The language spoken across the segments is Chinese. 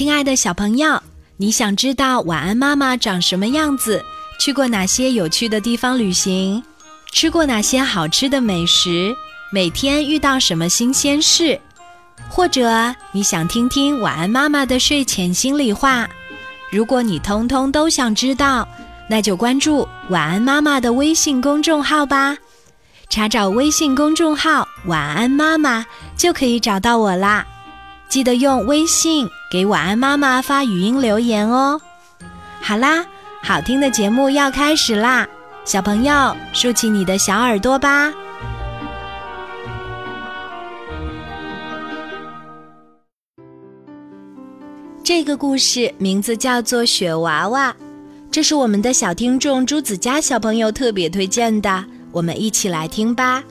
亲爱的小朋友，你想知道晚安妈妈长什么样子？去过哪些有趣的地方旅行？吃过哪些好吃的美食？每天遇到什么新鲜事？或者你想听听晚安妈妈的睡前心里话？如果你通通都想知道，那就关注晚安妈妈的微信公众号吧。查找微信公众号“晚安妈妈”就可以找到我啦。记得用微信给晚安妈妈发语音留言哦。好啦，好听的节目要开始啦，小朋友竖起你的小耳朵吧。这个故事名字叫做《雪娃娃》，这是我们的小听众朱子佳小朋友特别推荐的，我们一起来听吧。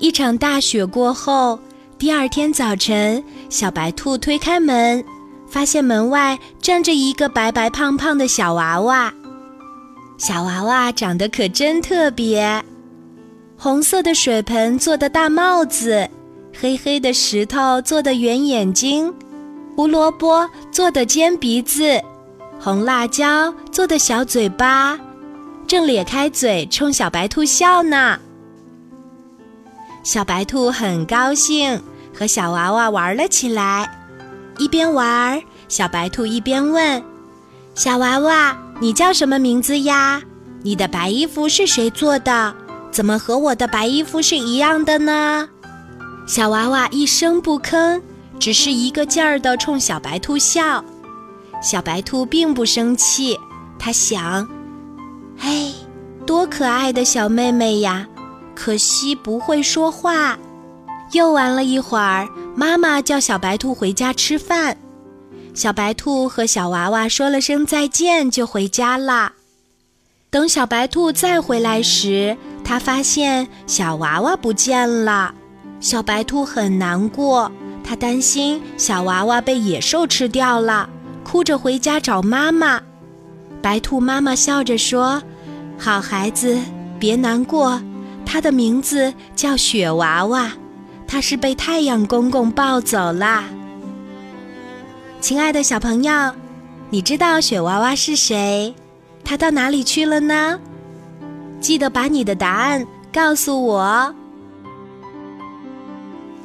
一场大雪过后，第二天早晨，小白兔推开门，发现门外站着一个白白胖胖的小娃娃。小娃娃长得可真特别，红色的水盆做的大帽子。黑黑的石头做的圆眼睛，胡萝卜做的尖鼻子，红辣椒做的小嘴巴，正咧开嘴冲小白兔笑呢。小白兔很高兴，和小娃娃玩了起来。一边玩，小白兔一边问：“小娃娃，你叫什么名字呀？你的白衣服是谁做的？怎么和我的白衣服是一样的呢？”小娃娃一声不吭，只是一个劲儿地冲小白兔笑。小白兔并不生气，他想：“哎，多可爱的小妹妹呀！可惜不会说话。”又玩了一会儿，妈妈叫小白兔回家吃饭。小白兔和小娃娃说了声再见，就回家了。等小白兔再回来时，他发现小娃娃不见了。小白兔很难过，它担心小娃娃被野兽吃掉了，哭着回家找妈妈。白兔妈妈笑着说：“好孩子，别难过，它的名字叫雪娃娃，它是被太阳公公抱走啦。”亲爱的小朋友，你知道雪娃娃是谁？它到哪里去了呢？记得把你的答案告诉我。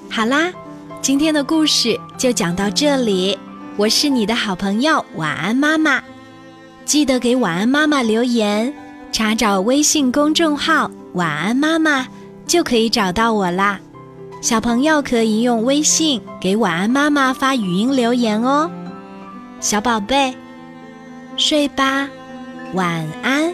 好啦，今天的故事就讲到这里。我是你的好朋友晚安妈妈，记得给晚安妈妈留言，查找微信公众号“晚安妈妈”就可以找到我啦。小朋友可以用微信给晚安妈妈发语音留言哦。小宝贝，睡吧，晚安。